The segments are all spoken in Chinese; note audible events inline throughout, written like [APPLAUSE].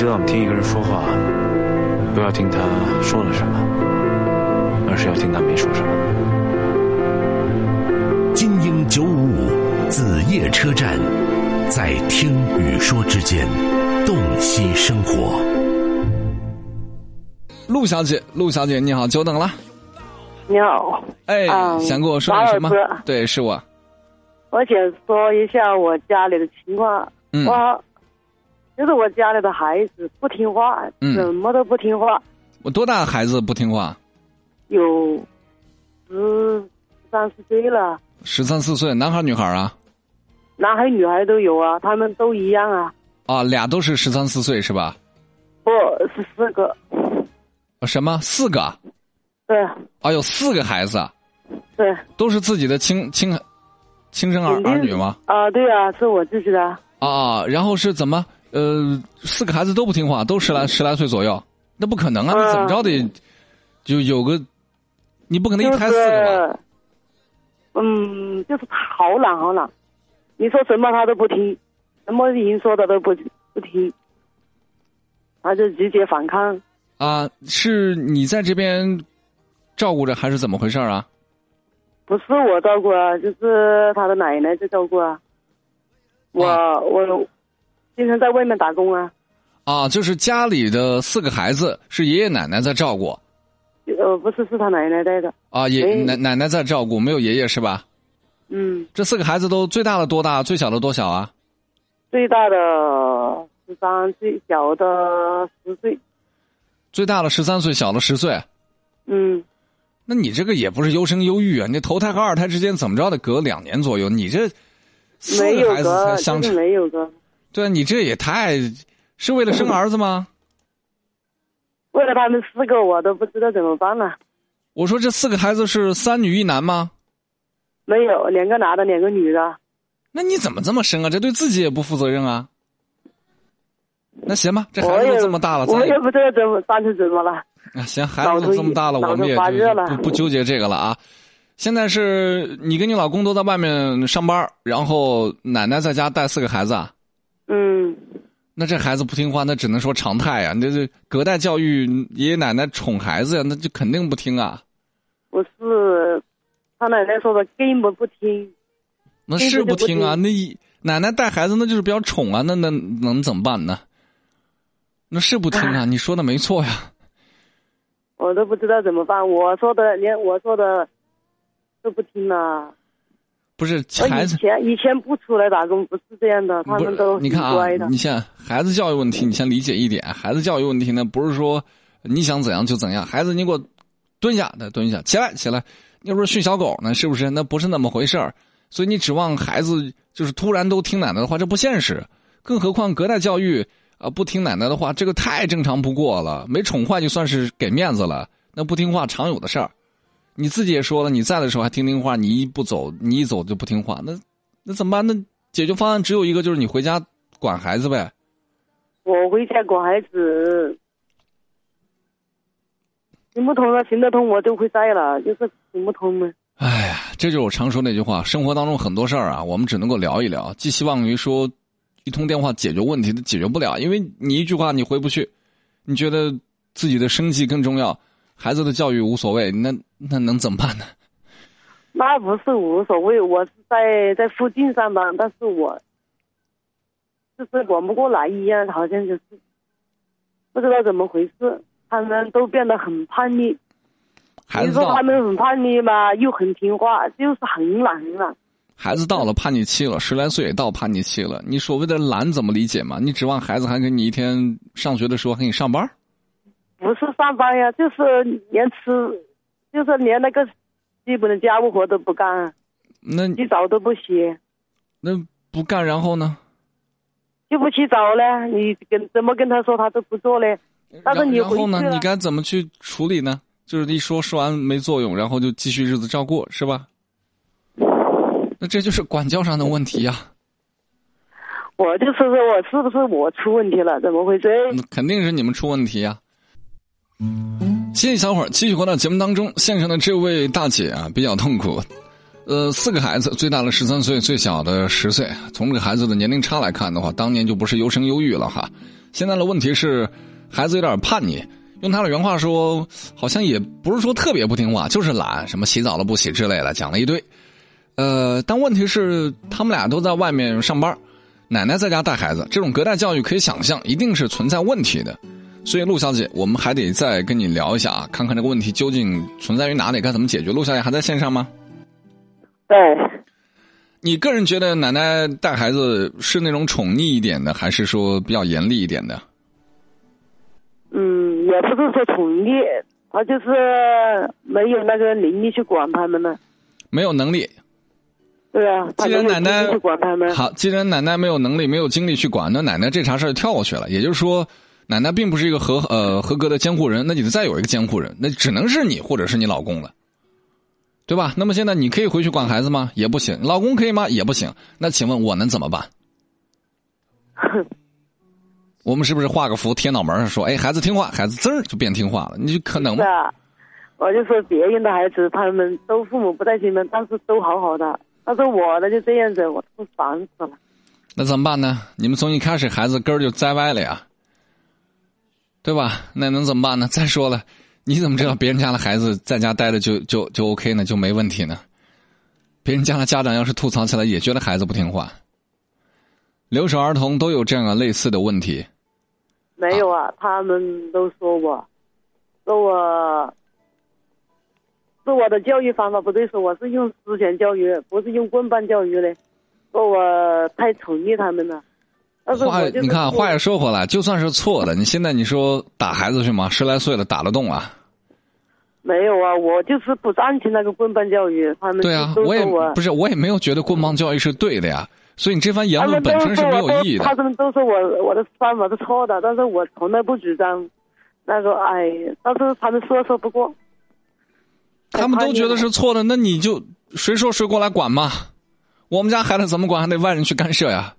知道，我们听一个人说话，不要听他说了什么，而是要听他没说什么。金鹰九五五子夜车站，在听与说之间，洞悉生活。陆小姐，陆小姐，你好，久等了。你好，哎，嗯想跟我说点什么？对，是我。我想说一下我家里的情况。嗯我就是我家里的孩子不听话，嗯什么都不听话，我多大孩子不听话？有十三四岁了，十三四岁，男孩女孩啊？男孩女孩都有啊，他们都一样啊。啊，俩都是十三四岁是吧？不是四个，啊什么？四个？对啊，有四个孩子啊，对，都是自己的亲亲亲生儿儿女吗？啊，对啊，是我自己的。啊，然后是怎么？呃，四个孩子都不听话，都十来十来岁左右，那不可能啊！怎么着得就有个，你不可能一胎四个吧？是，嗯，就是好懒好懒，你说什么他都不听，什么人说的都不不听，他就直接反抗。啊，是你在这边照顾着，还是怎么回事啊？不是我照顾啊，就是他的奶奶在照顾啊。我、啊我经常在外面打工啊，啊，就是家里的四个孩子是爷爷奶奶在照顾呃，不是是他奶奶带的。啊，爷哎奶奶奶在照顾，没有爷爷是吧？嗯，这四个孩子都最大的多大？最小的多小啊？最大的十三岁，小的十岁。最大的十三岁，小的十岁。嗯，那你这个也不是优生优育啊！你头胎和二胎之间怎么着得隔两年左右？你这四没有个孩子才相差，没有个。对啊，你这也太是为了生 [LAUGHS] 儿子吗？为了他们四个，我都不知道怎么办了。我说这四个孩子是三女一男吗？没有，两个男的，两个女的。那你怎么这么生啊？这对自己也不负责任啊！那行吧，这孩子都这么大了，咱我也不知道怎么办成怎么了。啊，行，孩子都这么大了，我们也就不不纠结这个了啊。现在是你跟你老公都在外面上班，然后奶奶在家带四个孩子啊。嗯，那这孩子不听话，那只能说常态呀、你这这隔代教育，爷爷奶奶宠孩子呀，那就肯定不听啊。不是，他奶奶说的根本不听。那是不听啊，听那一奶奶带孩子那就是比较宠啊，那那能怎么办呢？那是不听啊，你说的没错呀。我都不知道怎么办。我说的连我说的都不听了。不是以孩子，前以前不出来打工不是这样的，他们都你看啊。你像孩子教育问题，你先理解一点，孩子教育问题呢，不是说你想怎样就怎样，孩子你给我蹲下，那蹲下，起来起来，你说训小狗呢，是不是？那不是那么回事儿，所以你指望孩子就是突然都听奶奶的话，这不现实。更何况隔代教育啊、不听奶奶的话，这个太正常不过了，没宠坏就算是给面子了，那不听话常有的事儿。你自己也说了，你在的时候还听听话，你一不走，你一走就不听话，那那怎么办？那解决方案只有一个，就是你回家管孩子呗。我回家管孩子，行不通了，行得通我就会在了，就是行不通嘛。哎呀，这就是我常说那句话：生活当中很多事儿啊，我们只能够聊一聊，寄希望于说一通电话解决问题都解决不了，因为你一句话你回不去，你觉得自己的生计更重要，孩子的教育无所谓，那那能怎么办呢？那不是无所谓，我是在在附近上班，但是我就是管不过来一样，好像就是不知道怎么回事，他们都变得很叛逆。孩子你说他们很叛逆吧，又很听话，就是很懒很懒。孩子到了叛逆期了，十来岁也到叛逆期了，你所谓的懒怎么理解嘛？你指望孩子还给你一天上学的时候还给你上班？不是上班呀，就是连吃，就是连那个基本的家务活都不干，那洗澡都不洗，那不干，然后呢？就不洗澡嘞。你跟怎么跟他说，他都不做嘞。但是你然后呢你该怎么去处理呢？就是一说说完没作用，然后就继续日子照过，是吧？那这就是管教上的问题呀、我就是说我是不是我出问题了？怎么回事？那肯定是你们出问题呀、谢谢小伙儿，继续回到节目当中。线上的这位大姐啊，比较痛苦。呃，四个孩子，最大的十三岁，最小的十岁。从这个孩子的年龄差来看的话，当年就不是优生优育了哈。现在的问题是，孩子有点叛逆。用他的原话说，好像也不是说特别不听话，就是懒，什么洗澡了不洗之类的，讲了一堆。呃，但问题是，他们俩都在外面上班，奶奶在家带孩子，这种隔代教育可以想象，一定是存在问题的。所以，陆小姐，我们还得再跟你聊一下啊，看看这个问题究竟存在于哪里，该怎么解决。陆小姐还在线上吗？对，你个人觉得奶奶带孩子是那种宠溺一点的，还是说比较严厉一点的？嗯，也不是说宠溺，他就是没有那个能力去管他们呢。没有能力。对啊，既然奶奶去管他们。好，既然奶奶没有能力、没有精力去管，那奶奶这茬事儿跳过去了。也就是说，奶奶并不是一个合呃合格的监护人，那你得再有一个监护人，那只能是你或者是你老公了，对吧？那么现在你可以回去管孩子吗？也不行。老公可以吗？也不行。那请问我能怎么办？[LAUGHS] 我们是不是画个符贴脑门上说，哎，孩子听话，孩子滋儿就变听话了？你就可能吗？我就说别人的孩子，他们都父母不在身边，但是都好好的。但是我的就这样子，我都烦死了。那怎么办呢？你们从一开始孩子根儿就栽歪了呀，对吧？那能怎么办呢？再说了，你怎么知道别人家的孩子在家待着就就就 OK 呢？就没问题呢？别人家的家长要是吐槽起来，也觉得孩子不听话。留守儿童都有这样的类似的问题。没有啊，他们都说我，说我，说我的教育方法不对，说我是用思想教育，不是用棍棒教育的，说我太宠溺他们了。话你看，话也说回来，就算是错的，你现在你说打孩子去吗？十来岁了，打得动啊？没有啊，我就是不赞成那个棍棒教育，他们对啊，我也不是，我也没有觉得棍棒教育是对的呀。所以你这番言论本身是没有意义的。他们都说我我的方法是错的，但是我从来不主张那个哎，但是他们说说不过。他们都觉得是错的，那你就谁说谁过来管嘛？我们家孩子怎么管，还得外人去干涉呀？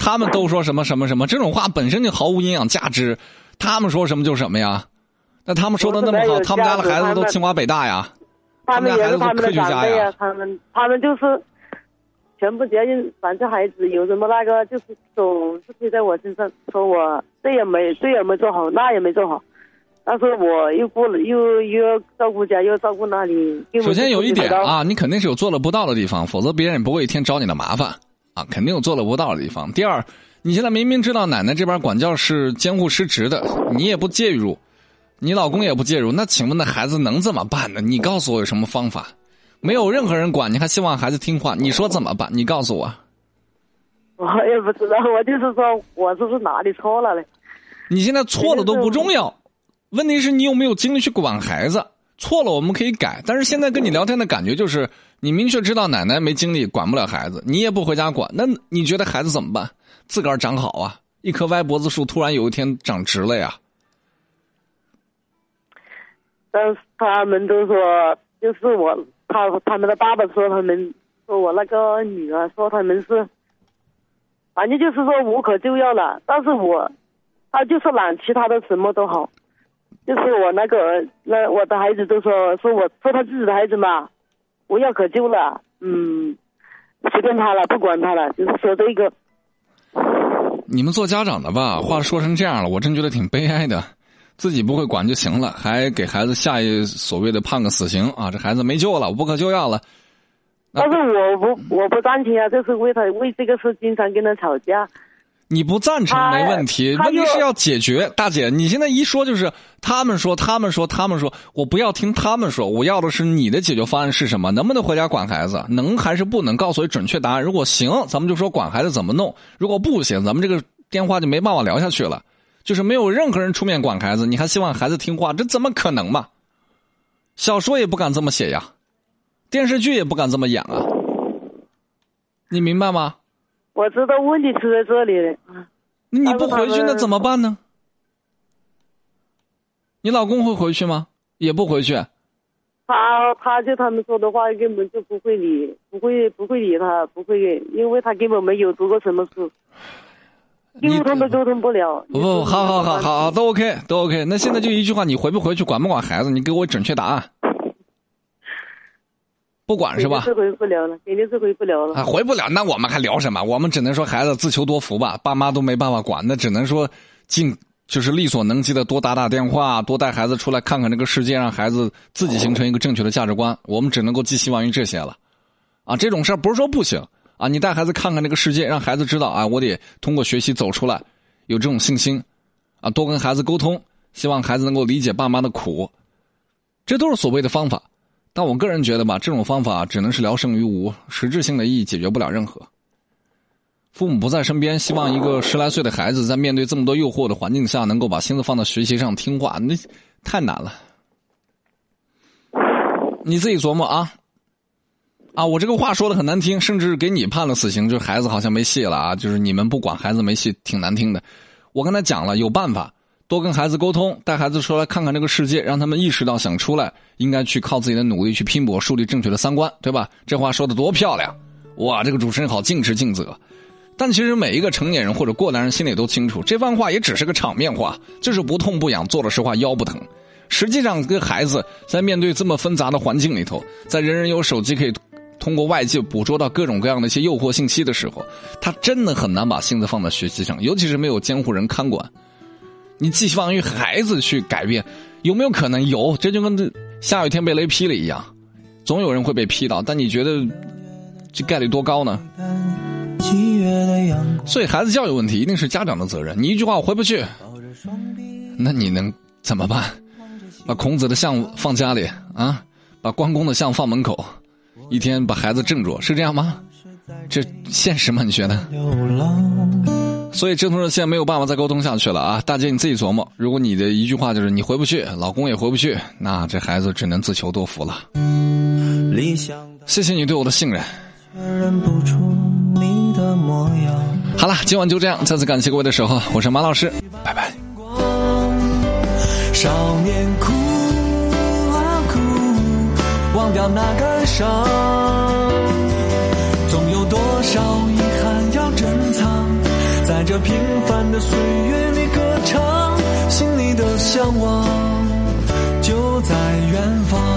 他们都说什么什么什么，这种话本身就毫无营养价值。他们说什么就什么呀？那他们说的那么好，他们家的孩子都清华北大呀。他们他们家孩子都也是他们的科学家呀他们他们就是全部家人，反正孩子有什么那个，就是总是推在我身上，说我这也没这也没做好，那也没做好。但是我又过了，又又要照顾家，又要照顾那里。首先有一点啊，你肯定是有做了不到的地方，否则别人也不会一天找你的麻烦啊，肯定有做了不到的地方。第二，你现在明明知道奶奶这边管教是监护失职的，你也不介入，你老公也不介入，那请问那孩子能怎么办呢？你告诉我有什么方法？没有任何人管，你还希望孩子听话，你说怎么办？你告诉我，我也不知道，我就是说我是不是哪里错了嘞？你现在错了都不重要，问题是你有没有精力去管孩子。错了我们可以改，但是现在跟你聊天的感觉就是，你明确知道奶奶没精力管不了孩子，你也不回家管，那你觉得孩子怎么办？自个儿长好啊，一棵歪脖子树突然有一天长直了呀。但是他们都说，就是我他他们的爸爸说他们说我那个女儿说他们是，反正就是说无可救药了。但是我他就是懒，其他的什么都好。就是我那个儿那我的孩子都说说我说他自己的孩子嘛，无药可救了，嗯，随便他了，不管他了，就是说这个。你们做家长的吧，话说成这样了，我真觉得挺悲哀的。自己不会管就行了，还给孩子下一所谓的判个死刑啊！这孩子没救了，无可救药了。但是我不我不赞成啊，就是为他为这个事经常跟他吵架。你不赞成没问题，问题是要解决。大姐，你现在一说就是他们说，他们说，他们说，我不要听他们说，我要的是你的解决方案是什么？能不能回家管孩子？能还是不能？告诉我准确答案。如果行，咱们就说管孩子怎么弄；如果不行，咱们这个电话就没办法聊下去了。就是没有任何人出面管孩子，你还希望孩子听话，这怎么可能嘛？小说也不敢这么写呀，电视剧也不敢这么演啊，你明白吗？我知道问题出在这里了。你不回去那怎么办呢？你老公会回去吗？也不回去。他他就他们说的话根本就不会理，不会不会理他，不会，因为他根本没有读过什么书。你沟通都沟通不了。不不，好好好好好，都 OK 都 OK。那现在就一句话，你回不回去，管不管孩子？你给我准确答案。不管是吧？是回不了了，肯定是回不了了。啊，回不了，那我们还聊什么？我们只能说孩子自求多福吧，爸妈都没办法管，那只能说尽就是力所能及的多打打电话，多带孩子出来看看这个世界，让孩子自己形成一个正确的价值观。我们只能够寄希望于这些了。啊，这种事儿不是说不行啊，你带孩子看看这个世界，让孩子知道啊，我得通过学习走出来，有这种信心，啊，多跟孩子沟通，希望孩子能够理解爸妈的苦，这都是所谓的方法。但我个人觉得吧，这种方法只能是聊胜于无，实质性的意义解决不了任何。父母不在身边，希望一个十来岁的孩子在面对这么多诱惑的环境下，能够把心思放到学习上听话，那太难了。你自己琢磨啊！啊，我这个话说的很难听，甚至给你判了死刑，就孩子好像没戏了啊！就是你们不管孩子没戏，挺难听的。我跟他讲了，有办法。多跟孩子沟通，带孩子出来看看这个世界，让他们意识到想出来应该去靠自己的努力去拼搏，树立正确的三观，对吧？这话说的多漂亮！哇，这个主持人好尽职尽责。但其实每一个成年人或者过来人心里都清楚，这番话也只是个场面话，就是不痛不痒，做了实话腰不疼。实际上，跟孩子在面对这么纷杂的环境里头，在人人有手机可以通过外界捕捉到各种各样的一些诱惑信息的时候，他真的很难把心思放在学习上，尤其是没有监护人看管。你寄希望于孩子去改变，有没有可能？有，这就跟这下雨天被雷劈了一样，总有人会被劈到。但你觉得这概率多高呢？所以孩子教育问题一定是家长的责任。你一句话我回不去，那你能怎么办？把孔子的像放家里啊，把关公的像放门口，一天把孩子镇住，是这样吗？这现实吗？你觉得？所以这同热线没有办法再沟通下去了啊！大姐你自己琢磨，如果你的一句话就是你回不去，老公也回不去，那这孩子只能自求多福了。谢谢你对我的信任。好了，今晚就这样，再次感谢各位的守候，我是马老师，拜拜。少年哭啊哭，忘掉那个伤，总有多少。平凡的岁月里歌唱，心里的向往就在远方。